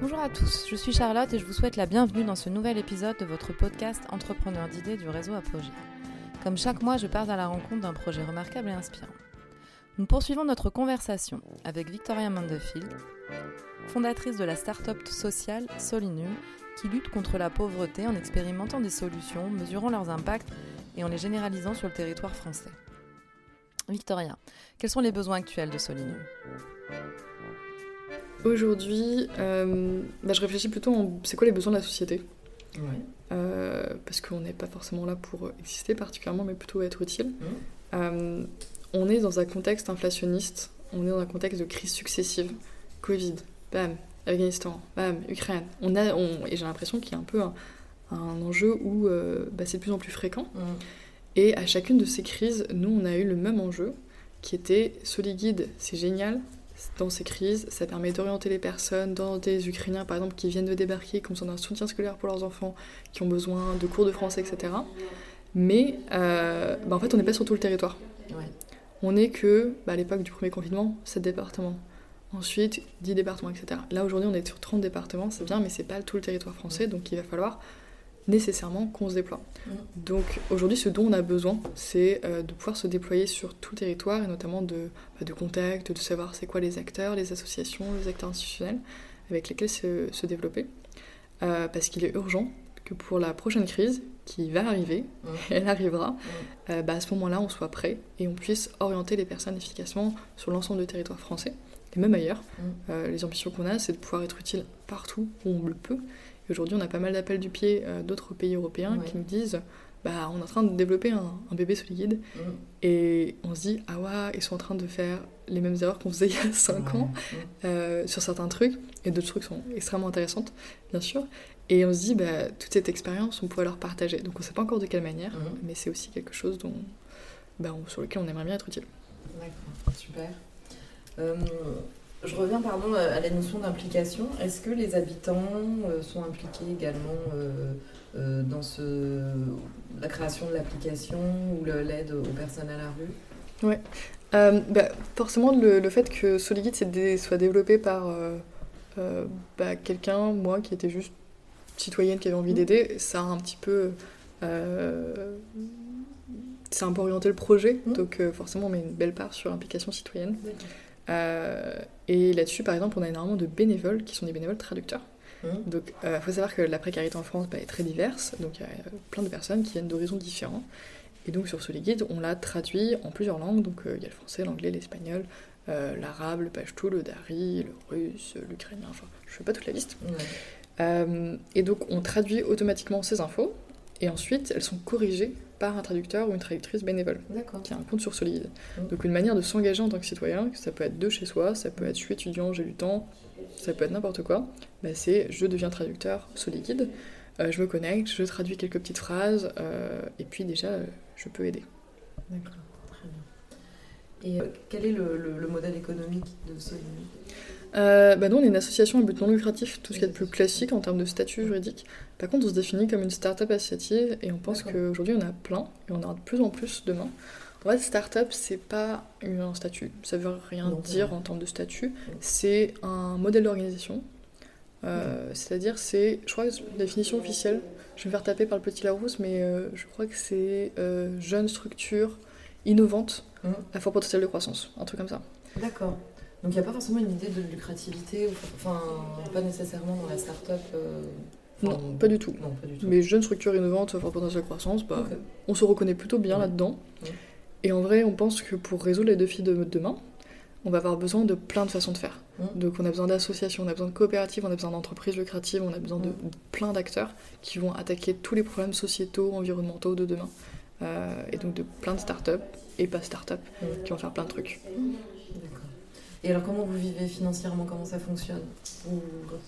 Bonjour à tous, je suis Charlotte et je vous souhaite la bienvenue dans ce nouvel épisode de votre podcast Entrepreneur d'idées du réseau Apogée. Comme chaque mois, je pars à la rencontre d'un projet remarquable et inspirant. Nous poursuivons notre conversation avec Victoria Mandefield, fondatrice de la start-up sociale Solinum, qui lutte contre la pauvreté en expérimentant des solutions, mesurant leurs impacts et en les généralisant sur le territoire français. Victoria, quels sont les besoins actuels de Solinum? Aujourd'hui, euh, bah, je réfléchis plutôt en c'est quoi les besoins de la société. Euh, parce qu'on n'est pas forcément là pour exister particulièrement, mais plutôt être utile. Mmh. Euh, on est dans un contexte inflationniste, on est dans un contexte de crise successive. Covid, bam, Afghanistan, bam, Ukraine. On a, on, et j'ai l'impression qu'il y a un peu un, un enjeu où bah, c'est de plus en plus fréquent. Mmh. Et à chacune de ces crises, nous, on a eu le même enjeu, qui était Soliguide, c'est génial. Dans ces crises, ça permet d'orienter les personnes, dans des Ukrainiens par exemple qui viennent de débarquer, qui ont besoin d'un soutien scolaire pour leurs enfants, qui ont besoin de cours de français, etc. Mais euh, bah, en fait, on n'est pas sur tout le territoire. Ouais. On n'est que, bah, à l'époque du premier confinement, 7 départements. Ensuite, 10 départements, etc. Là, aujourd'hui, on est sur 30 départements, c'est bien, mais c'est pas tout le territoire français, donc il va falloir nécessairement qu'on se déploie. Mm. Donc aujourd'hui, ce dont on a besoin, c'est euh, de pouvoir se déployer sur tout le territoire et notamment de, bah, de contacts, de savoir c'est quoi les acteurs, les associations, les acteurs institutionnels avec lesquels se, se développer. Euh, parce qu'il est urgent que pour la prochaine crise qui va arriver, Mm. elle arrivera, Mm. euh, bah, à ce moment-là, on soit prêt et on puisse orienter les personnes efficacement sur l'ensemble du territoire français et même ailleurs. Les ambitions qu'on a, c'est de pouvoir être utile partout où on le peut. Aujourd'hui, on a pas mal d'appels du pied euh, d'autres pays européens Ouais. qui nous disent bah, on est en train de développer un, un bébé solide Mmh. et on se dit ah ouais, ils sont en train de faire les mêmes erreurs qu'on faisait il y a 5 ans Mmh. euh, sur certains trucs et d'autres trucs sont extrêmement intéressantes, bien sûr. Et on se dit bah, toute cette expérience, on pourrait leur partager. Donc on sait pas encore de quelle manière, Mhm. mais c'est aussi quelque chose dont, bah, on- sur lequel on aimerait bien être utile. D'accord, super. Euh, je reviens pardon, à la notion d'implication. Est-ce que les habitants euh, sont impliqués également euh, euh, dans ce, la création de l'application ou l'aide aux personnes à la rue? Euh, bah, forcément, le, le fait que Soliguide dé- soit développé par euh, euh, bah, quelqu'un, moi, qui était juste citoyenne, qui avait envie Mhm. d'aider, ça a un petit peu. c'est un peu orienté le projet, Mhm. donc forcément, on met une belle part sur l'implication citoyenne. Euh, et là-dessus, par exemple, on a énormément de bénévoles qui sont des bénévoles traducteurs. Mmh. Donc, il faut savoir que la précarité en France bah, est très diverse, donc il y a euh, plein de personnes qui viennent d'horizons différents. Et donc, sur Soliguide, on l'a traduit en plusieurs langues. Donc, euh, il y a le français, l'anglais, l'espagnol, euh, l'arabe, le pachtou, le dari, le russe, l'ukrainien, enfin, je fais pas toute la liste. Euh, et donc, on traduit automatiquement ces infos, et ensuite, elles sont corrigées par un traducteur ou une traductrice bénévole qui a un compte sur Solide. Mm. Donc une manière de s'engager en tant que citoyen, ça peut être de chez soi, ça peut être je suis étudiant, j'ai du temps, ça peut être n'importe quoi, bah, c'est je deviens traducteur Soliguide, euh, je me connecte, je traduis quelques petites phrases, euh, et puis déjà euh, je peux aider. D'accord, très bien. Et euh, quel est le, le- le modèle économique de Solimi Euh, bah nous on est une association à but non lucratif, tout ce qui est de plus classique en termes de statut juridique. Par contre on se définit comme une start-up associative et on pense qu'aujourd'hui on a plein et on en aura de plus en plus demain. En fait, start-up, c'est pas un statut. Ça veut rien Non, dire vrai. en termes de statut. C'est un modèle d'organisation. Euh, C'est-à-dire, c'est, je crois que la définition officielle, je vais me faire taper par le petit Larousse, mais euh, je crois que c'est euh, jeune structure innovante Mhm. à fort potentiel de croissance, un truc comme ça. D'accord. Donc il n'y a pas forcément une idée de lucrativité, enfin pas nécessairement dans la start-up euh, enfin, Non, pas du tout. Non, pas du tout. Mais jeune structure innovante fort potentiel de croissance, bah, on se reconnaît plutôt bien Ouais. là-dedans. Ouais. Et en vrai, on pense que pour résoudre les défis de demain, on va avoir besoin de plein de façons de faire. Donc on a besoin d'associations, on a besoin de coopératives, on a besoin d'entreprises lucratives, on a besoin de plein d'acteurs qui vont attaquer tous les problèmes sociétaux, environnementaux de demain. Euh, et donc de plein de startups et pas startups Mm. qui vont faire plein de trucs. Et alors comment vous vivez financièrement? Comment ça fonctionne? Vous,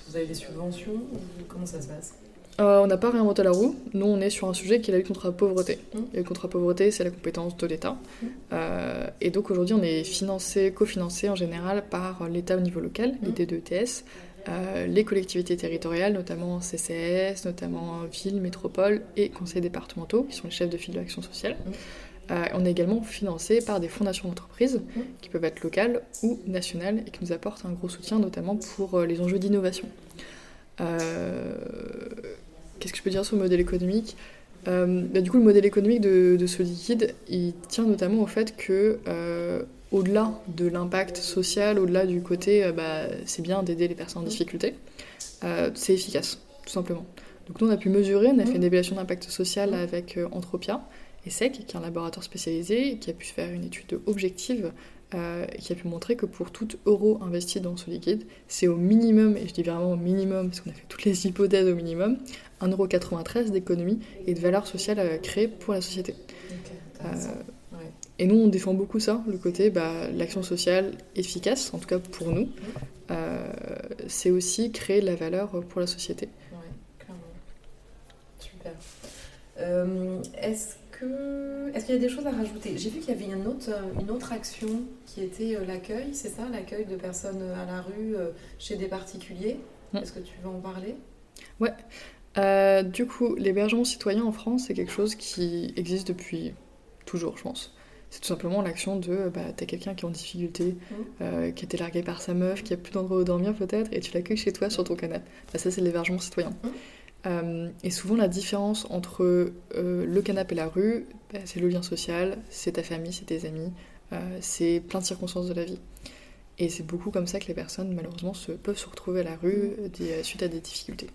vous avez des subventions ou Comment ça se passe? Euh, on n'a pas réinventé la roue. Nous, on est sur un sujet qui est la lutte contre la pauvreté. Mm. Et la lutte contre la pauvreté, c'est la compétence de l'État. Mm. Euh, et donc aujourd'hui, on est financé, cofinancé en général par l'État au niveau local, Mm. les D2ETS, euh, les collectivités territoriales, notamment CCS, notamment villes, métropoles et conseils départementaux, qui sont les chefs de file de l'action sociale. Euh, on est également financé par des fondations d'entreprises Mm. qui peuvent être locales ou nationales et qui nous apportent un gros soutien, notamment pour euh, les enjeux d'innovation. Qu'est-ce que je peux dire sur le modèle économique? Euh, bah, du coup, le modèle économique de, de il tient notamment au fait que, euh, au-delà de l'impact social, au-delà du côté, euh, bah, c'est bien d'aider les personnes en difficulté, c'est efficace, tout simplement. Donc nous, on a pu mesurer, on a fait une évaluation d'impact social avec Entropia et SEC, qui est un laboratoire spécialisé, qui a pu faire une étude objective qui a pu montrer que pour tout euro investi dans ce liquide, c'est au minimum, et je dis vraiment au minimum, parce qu'on a fait toutes les hypothèses au minimum, 1,93€ d'économie et de valeur sociale euh, créée pour la société. Euh, et nous, on défend beaucoup ça, le côté bah, l'action sociale efficace, en tout cas pour nous, euh, c'est aussi créer de la valeur pour la société. Oui, clairement. Super. Est-ce est-ce qu'il y a des choses à rajouter? J'ai vu qu'il y avait une autre, une autre action qui était l'accueil, c'est ça? L'accueil de personnes à la rue chez des particuliers? Mm. Est-ce que tu veux en parler? Ouais. Euh, du coup, l'hébergement citoyen en France, c'est quelque chose qui existe depuis toujours, je pense. C'est tout simplement l'action de bah, t'as quelqu'un qui est en difficulté, mmh. euh, qui a été largué par sa meuf, qui a plus d'endroit où dormir peut-être, et tu l'accueilles chez toi sur ton canapé. Bah, ça, c'est l'hébergement citoyen. Mmh. Euh, et souvent, la différence entre le canapé et la rue, bah, c'est le lien social, c'est ta famille, c'est tes amis, c'est plein de circonstances de la vie. Et c'est beaucoup comme ça que les personnes, malheureusement, se, peuvent se retrouver à la rue suite à des difficultés.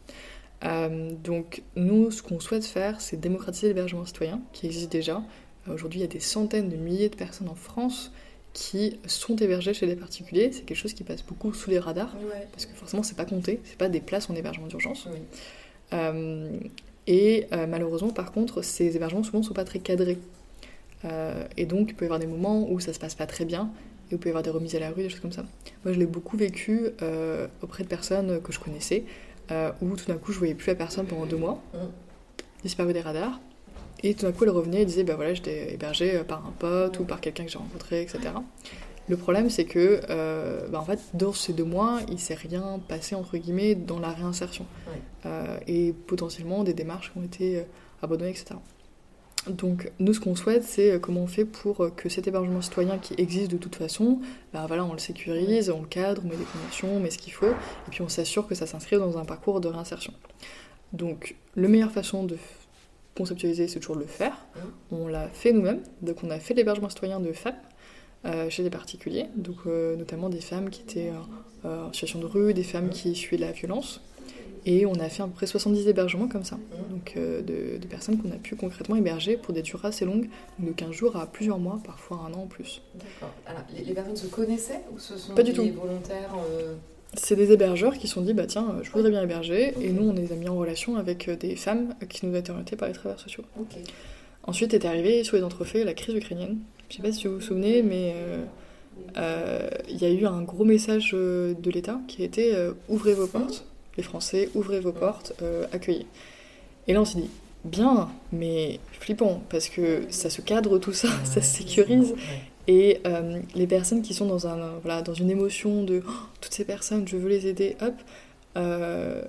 Euh, donc nous, ce qu'on souhaite faire, c'est démocratiser l'hébergement citoyen, qui existe déjà. Euh, aujourd'hui, il y a des centaines de milliers de personnes en France qui sont hébergées chez des particuliers. C'est quelque chose qui passe beaucoup sous les radars, parce que forcément, c'est pas compté, c'est pas des places en hébergement d'urgence. Euh, et malheureusement, par contre, ces hébergements souvent sont pas très cadrés. et donc, il peut y avoir des moments où ça se passe pas très bien, et il peut y avoir des remises à la rue, des choses comme ça. Moi, je l'ai beaucoup vécu auprès de personnes que je connaissais, euh, où tout d'un coup je voyais plus la personne pendant deux mois, mm. disparu des radars. Et tout d'un coup elle revenait et disait bah voilà j'étais hébergée euh, par un pote ou par quelqu'un que j'ai rencontré, etc. Le problème c'est que euh, bah, en fait dans ces deux mois il s'est rien passé entre guillemets dans la réinsertion et potentiellement des démarches qui ont été abandonnées, etc. Donc nous ce qu'on souhaite c'est comment on fait pour que cet hébergement citoyen qui existe de toute façon, bah voilà, on le sécurise, on le cadre, on met des conditions, on met ce qu'il faut, et puis on s'assure que ça s'inscrit dans un parcours de réinsertion. Donc la meilleure façon de conceptualiser c'est toujours de le faire. Mmh. On l'a fait nous-mêmes, donc on a fait l'hébergement citoyen de femmes euh, chez des particuliers, donc euh, notamment des femmes qui étaient euh, en situation de rue, des femmes qui fuient la violence. Et on a fait à peu près 70 hébergements comme ça, donc euh, de, personnes qu'on a pu concrètement héberger pour des durées assez longues, de 15 jours à plusieurs mois, parfois un an en plus. D'accord. Alors, les, personnes se connaissaient ou ce sont Pas des du tout. volontaires euh C'est des hébergeurs qui se sont dit, bah tiens, je voudrais bien héberger, et nous on les a mis en relation avec euh, des femmes qui nous ont été orientées par les travailleurs sociaux. Ensuite est arrivée sur les entrefaits la crise ukrainienne. Je sais pas si vous vous souvenez, mais il y a eu un gros message de l'État qui a été ouvrez vos portes les Français, ouvrez vos portes, euh, accueillez. Et là, on s'est dit, bien, mais flippant, parce que ça se cadre tout ça, ça se sécurise. Et euh, les personnes qui sont dans, un, voilà, dans une émotion de oh, toutes ces personnes, je veux les aider, hop, euh,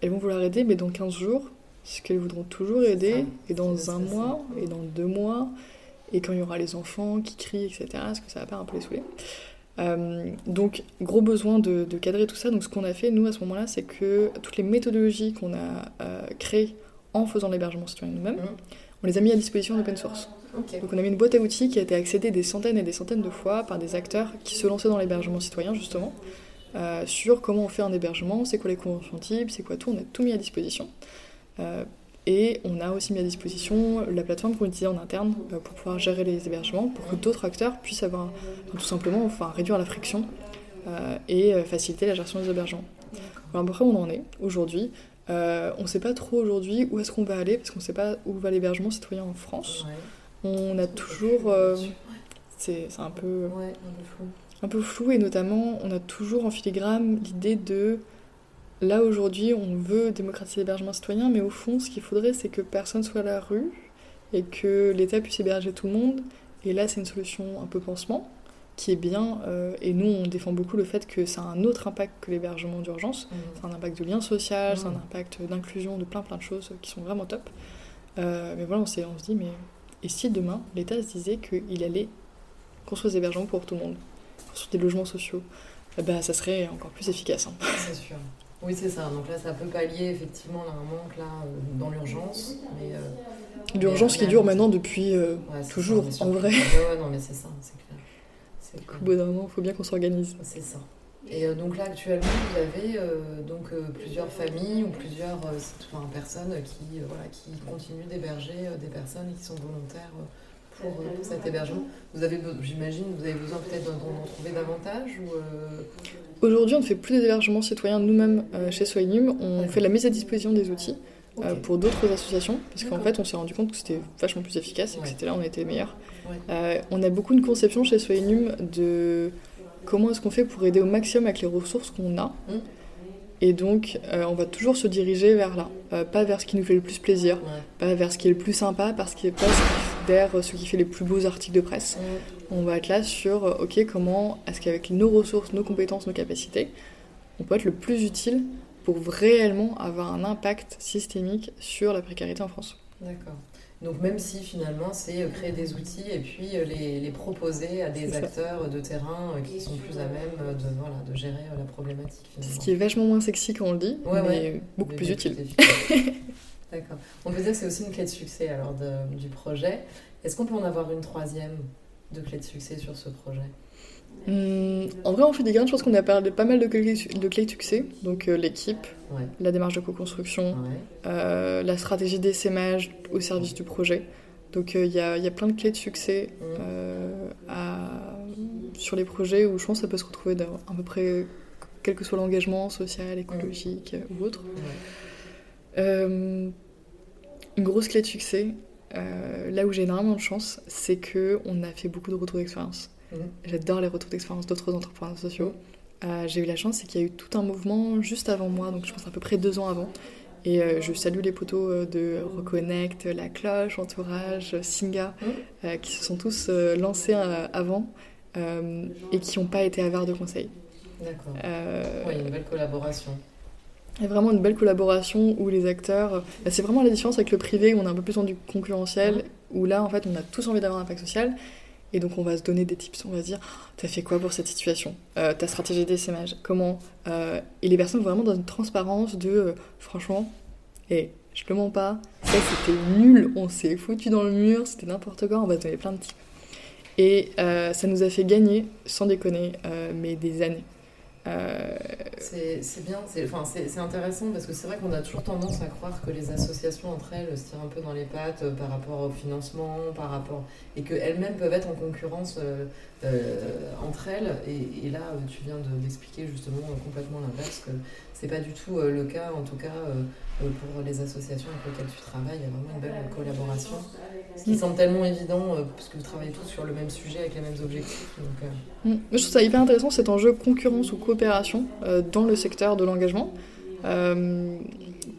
elles vont vouloir aider, mais dans 15 jours, ce qu'elles voudront toujours aider, et dans un mois, et dans deux mois, et quand il y aura les enfants qui crient, etc., est-ce que ça va pas un peu les saouler? Euh, donc, gros besoin de, cadrer tout ça. Donc, ce qu'on a fait, nous, à ce moment-là, c'est que toutes les méthodologies qu'on a euh, créées en faisant l'hébergement citoyen nous-mêmes, mmh. on les a mis à disposition en open source. Donc, on a mis une boîte à outils qui a été accédée des centaines et des centaines de fois par des acteurs qui se lançaient dans l'hébergement citoyen, justement, euh, sur comment on fait un hébergement, c'est quoi les conventions types, c'est quoi tout. On a tout mis à disposition. Et on a aussi mis à disposition la plateforme qu'on utilise en interne euh, pour pouvoir gérer les hébergements, pour que d'autres acteurs puissent avoir, tout simplement, enfin, réduire la friction euh, et euh, faciliter la gestion des hébergements. Alors après, on en est aujourd'hui. on ne sait pas trop aujourd'hui où est-ce qu'on va aller, parce qu'on ne sait pas où va l'hébergement citoyen en France. On a toujours... c'est un peu... un peu flou, et notamment, on a toujours en filigrane l'idée de Là, aujourd'hui, on veut démocratiser l'hébergement citoyen, mais au fond, ce qu'il faudrait, c'est que personne soit à la rue et que l'État puisse héberger tout le monde. Et là, c'est une solution un peu pansement, qui est bien. Euh, et nous, on défend beaucoup le fait que ça a un autre impact que l'hébergement d'urgence. Mmh. C'est un impact de lien social, c'est un mmh. impact d'inclusion, de plein plein de choses qui sont vraiment top. Euh, mais voilà, on, on se dit, mais et si demain, l'État se disait qu'il allait construire des hébergements pour tout le monde, construire des logements sociaux, ben, ça serait encore plus efficace. Hein. C'est sûr. Oui, c'est ça. Donc là, ça peut pallier effectivement là, un manque là, euh, dans l'urgence. Euh, L'urgence qui dure maintenant depuis euh, ouais, toujours, ça, en vrai. Ouais, ouais, non, mais c'est ça, c'est clair. Au bout d'un moment, il faut bien qu'on s'organise. C'est ça. Et euh, donc là, actuellement, vous avez donc, plusieurs familles ou plusieurs enfin, personnes qui, voilà, qui continuent d'héberger des personnes qui sont volontaires euh, pour cet hébergement. Vous avez, j'imagine, vous avez besoin peut-être d'en trouver davantage ou, euh, Aujourd'hui, on ne fait plus des hébergements citoyens nous-mêmes euh, chez Soignum. On fait la mise à disposition des outils euh, pour d'autres associations, parce qu'en fait, on s'est rendu compte que c'était vachement plus efficace et que c'était là on était les meilleurs. Ouais. On a beaucoup de conception chez Soignum de comment est-ce qu'on fait pour aider au maximum avec les ressources qu'on a. Mm. Et donc, euh, on va toujours se diriger vers là, Euh, pas vers ce qui nous fait le plus plaisir, Ouais. pas vers ce qui est le plus sympa, parce qu'il pas ce qui, vers ce qui fait les plus beaux articles de presse. Mm. On va être là sur, euh, ok, comment est-ce qu'avec nos ressources, nos compétences, nos capacités, on peut être le plus utile pour réellement avoir un impact systémique sur la précarité en France. D'accord. Donc même si finalement c'est euh, créer des outils et puis euh, les, les proposer à des acteurs de terrain euh, qui sont plus à même euh, de, voilà, de gérer euh, la problématique C'est finalement. ce qui est vachement moins sexy quand on le dit, Ouais, mais ouais. beaucoup Mais plus utile. D'accord. On peut dire que c'est aussi une clé de succès alors de- du projet. Est-ce qu'on peut en avoir une troisième de clé de succès sur ce projet? Hum, en vrai, on fait des graines. Je pense qu'on a parlé pas mal de clés de, clés de succès. Donc euh, l'équipe, Ouais. la démarche de co-construction, Ouais. euh, la stratégie d'essaimage au service du projet. Donc euh, il y, a, il y a plein de clés de succès Mm. euh, à- sur les projets où je pense que ça peut se retrouver dans à peu près quel que soit l'engagement social, écologique euh, ou autre. Une grosse clé de succès, euh, là où j'ai énormément de chance, c'est que on a fait beaucoup de retours d'expérience. Mhm. J'adore les retours d'expérience d'autres entrepreneurs sociaux. Euh, j'ai eu la chance, c'est qu'il y a eu tout un mouvement juste avant moi, donc je pense à peu près deux ans avant. Et euh, je salue les poteaux de Reconnect, La Cloche, Entourage, Singa, Mhm. qui se sont tous lancés avant et qui n'ont pas été avares de conseils. D'accord. A une belle collaboration. Il y a vraiment une belle collaboration où les acteurs. bah, c'est vraiment la différence avec le privé où on est un peu plus dans du concurrentiel, où là en fait on a tous envie d'avoir un impact social. Et donc on va se donner des tips, on va se dire Oh, T'as fait quoi pour cette situation? Euh, Ta stratégie d'essaimage Comment Euh, Et les personnes vraiment dans une transparence de euh, Franchement, et je te mens pas, ça c'était nul, on s'est foutu dans le mur, c'était n'importe quoi, on va te donner plein de tips. Et euh, ça nous a fait gagner, sans déconner, euh, mais des années. Euh, C'est bien, c'est enfin, c'est- c'est intéressant parce que c'est vrai qu'on a toujours tendance à croire que les associations entre elles se tirent un peu dans les pattes euh, par rapport au financement, par rapport et qu'elles-mêmes peuvent être en concurrence euh, euh, entre elles. Et, et là, tu viens de- d'expliquer justement euh, complètement l'inverse, que c'est pas du tout le cas, en tout cas pour les associations avec lesquelles tu travailles, il y a vraiment une belle collaboration. Ce qui semble tellement évident euh, parce que vous travaillez tous sur le même sujet avec les mêmes objectifs. Donc, euh, Mm. Je trouve ça hyper intéressant cet enjeu concurrence ou coopération euh, dans le secteur de l'engagement. Euh,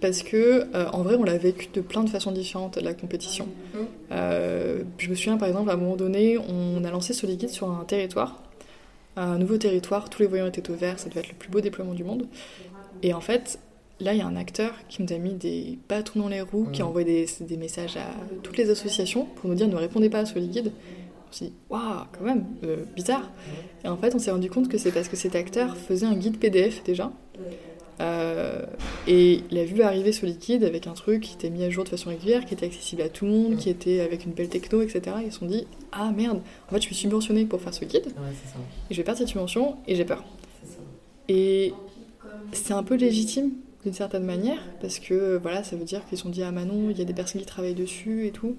parce que, euh, en vrai, on l'a vécu de plein de façons différentes, la compétition. Mm. Euh, je me souviens, par exemple, à un moment donné, on a lancé Soliguide sur un territoire, un nouveau territoire, tous les voyants étaient au vert, ça devait être le plus beau déploiement du monde. Et en fait, là, il y a un acteur qui nous a mis des bâtons dans les roues, qui a Mm. envoyé des, des messages à toutes les associations pour nous dire ne répondez pas à Soliguide. On s'est dit, waouh, quand même, euh, bizarre. Et en fait, on s'est rendu compte que c'est parce que cet acteur faisait un guide PDF déjà. Euh, et il a vu arriver ce liquide avec un truc qui était mis à jour de façon régulière, qui était accessible à tout le monde, qui était avec une belle techno, etc. Et ils se sont dit Ah merde, en fait, je suis subventionné pour faire ce guide, ouais, c'est ça. et je vais perdre cette subvention, et j'ai peur. ça. Et c'est un peu légitime d'une certaine manière, parce que voilà, ça veut dire qu'ils se sont dit Ah Manon, il y a des personnes qui travaillent dessus et tout.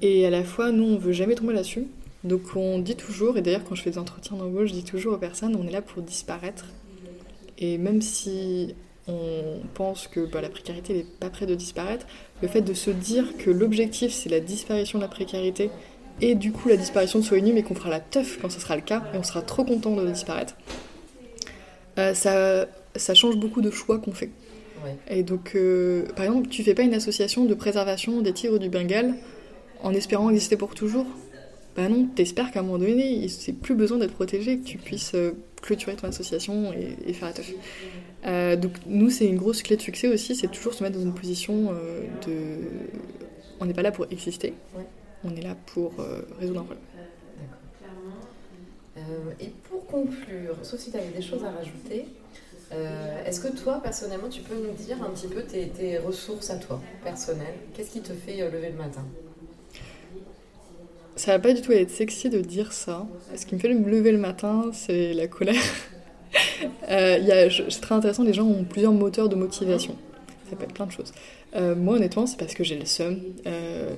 Et à la fois, nous, on veut jamais tomber là-dessus. Donc on dit toujours, et d'ailleurs quand je fais des entretiens d'embauche, je dis toujours aux personnes, on est là pour disparaître. Et même si on pense que bah, la précarité n'est pas près de disparaître, le fait de se dire que l'objectif c'est la disparition de la précarité et du coup la disparition de Soignum et qu'on fera la teuf quand ce sera le cas et on sera trop content de disparaître, euh, ça, ça change beaucoup de choix qu'on fait. Ouais. Et donc, euh, par exemple, tu fais pas une association de préservation des tigres du Bengale en espérant exister pour toujours. Bah non, t'espères qu'à un moment donné, il- c'est plus besoin d'être protégé, que tu puisses euh, clôturer ton association et, et faire la teuf. Euh, donc nous, c'est une grosse clé de succès aussi, c'est toujours se mettre dans une position euh, de... On n'est pas là pour exister, on est là pour euh, résoudre un problème. D'accord. Et pour conclure, sauf si tu avais des choses à rajouter, Euh, est-ce que toi, personnellement, tu peux nous dire un petit peu tes, ressources à toi, personnelles? Qu'est-ce qui te fait lever le matin? Ça va pas du tout être sexy de dire ça. Ce qui me fait me lever le matin, c'est la colère. euh, c'est très intéressant, les gens ont plusieurs moteurs de motivation. Ça peut être plein de choses. Euh, moi, honnêtement, c'est parce que j'ai le seum.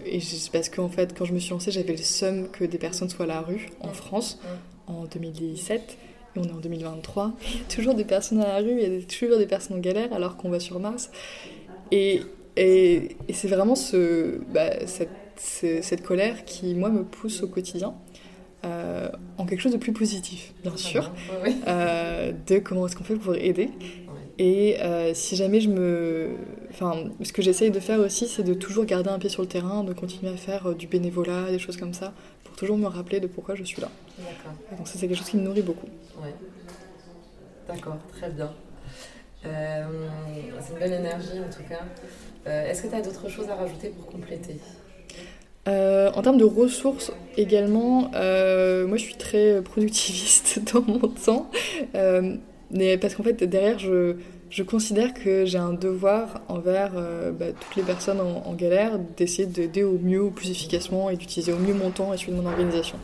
et c'est parce qu'en fait, quand je me suis lancée, j'avais le seum que des personnes soient à la rue en France en 2017 et on est en 2023, il y a toujours des personnes à la rue, il y a toujours des personnes en galère alors qu'on va sur Mars. Et, et, c'est vraiment ce, bah, cette, cette, colère qui, moi, me pousse au quotidien. Euh, en quelque chose de plus positif, bien sûr, euh, de comment est-ce qu'on fait pour aider. Et euh, si jamais je me... Enfin, ce que j'essaye de faire aussi, c'est de toujours garder un pied sur le terrain, de continuer à faire du bénévolat, des choses comme ça, pour toujours me rappeler de pourquoi je suis là. Donc ça, c'est quelque chose qui me nourrit beaucoup. Ouais. D'accord, très bien. Euh, c'est une belle énergie en tout cas. Euh, est-ce que tu as d'autres choses à rajouter pour compléter? Euh, en termes de ressources également, moi je suis très productiviste dans mon temps, mais parce qu'en fait derrière je, je considère que j'ai un devoir envers bah, toutes les personnes en, galère d'essayer d'aider au mieux, plus efficacement et d'utiliser au mieux mon temps et celui de mon organisation.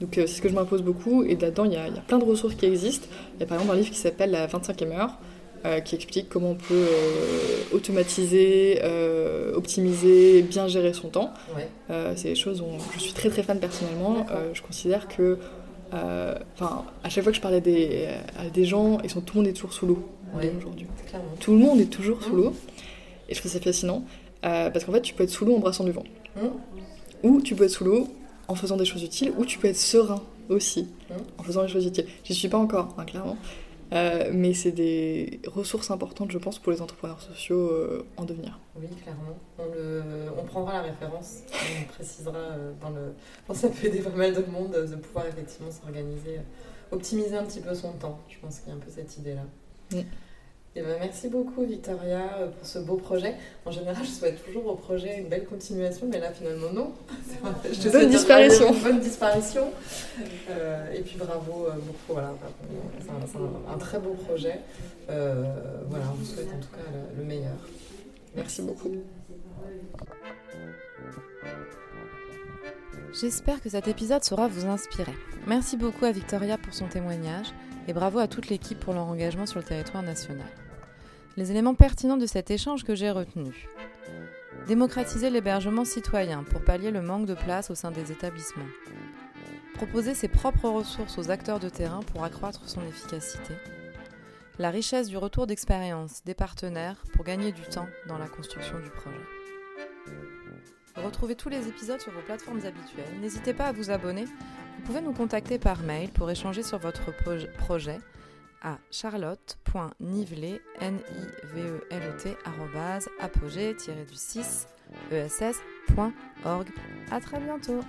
Donc c'est ce que je m'impose beaucoup. Et là-dedans, il y, a, plein de ressources qui existent. Il y a par exemple un livre qui s'appelle La 25e heure, euh, qui explique comment on peut euh, automatiser, optimiser, bien gérer son temps. c'est des choses dont je suis très très fan personnellement. je considère que, enfin, à chaque fois que je des, à des gens, ils sont, tout le monde est toujours sous l'eau aujourd'hui. Tout le monde est toujours sous mmh. l'eau. Et je trouve ça fascinant. parce qu'en fait, tu peux être sous l'eau en brassant du vent. Mmh. Ou tu peux être sous l'eau en faisant des choses utiles, ou tu peux être serein aussi mmh. en faisant des choses utiles. J'y suis pas encore, hein, clairement. Euh, mais c'est des ressources importantes, je pense, pour les entrepreneurs sociaux euh, en devenir. Oui, clairement. On, le, on prendra la référence, on précisera euh, dans le. ça peut aider pas mal de monde de pouvoir effectivement s'organiser, optimiser un petit peu son temps. Je pense qu'il y a un peu cette idée-là. Mmh. Eh ben, merci beaucoup Victoria euh, pour ce beau projet. En général, je souhaite toujours au projet une belle continuation, mais là finalement non. Je bonne disparition. Une bonne disparition. Euh, et puis bravo euh, beaucoup. Voilà, c'est un, très beau projet. voilà, on vous souhaite en tout cas le, le meilleur. Merci beaucoup. J'espère que cet épisode saura vous inspirer. Merci beaucoup à Victoria pour son témoignage et bravo à toute l'équipe pour leur engagement sur le territoire national les éléments pertinents de cet échange que j'ai retenu. Démocratiser l'hébergement citoyen pour pallier le manque de place au sein des établissements. Proposer ses propres ressources aux acteurs de terrain pour accroître son efficacité. La richesse du retour d'expérience des partenaires pour gagner du temps dans la construction du projet. Retrouvez tous les épisodes sur vos plateformes habituelles. N'hésitez pas à vous abonner. Vous pouvez nous contacter par mail pour échanger sur votre projet à charlotte.nivelet, n i v e l e t apogée du 6 ess.org. À très bientôt.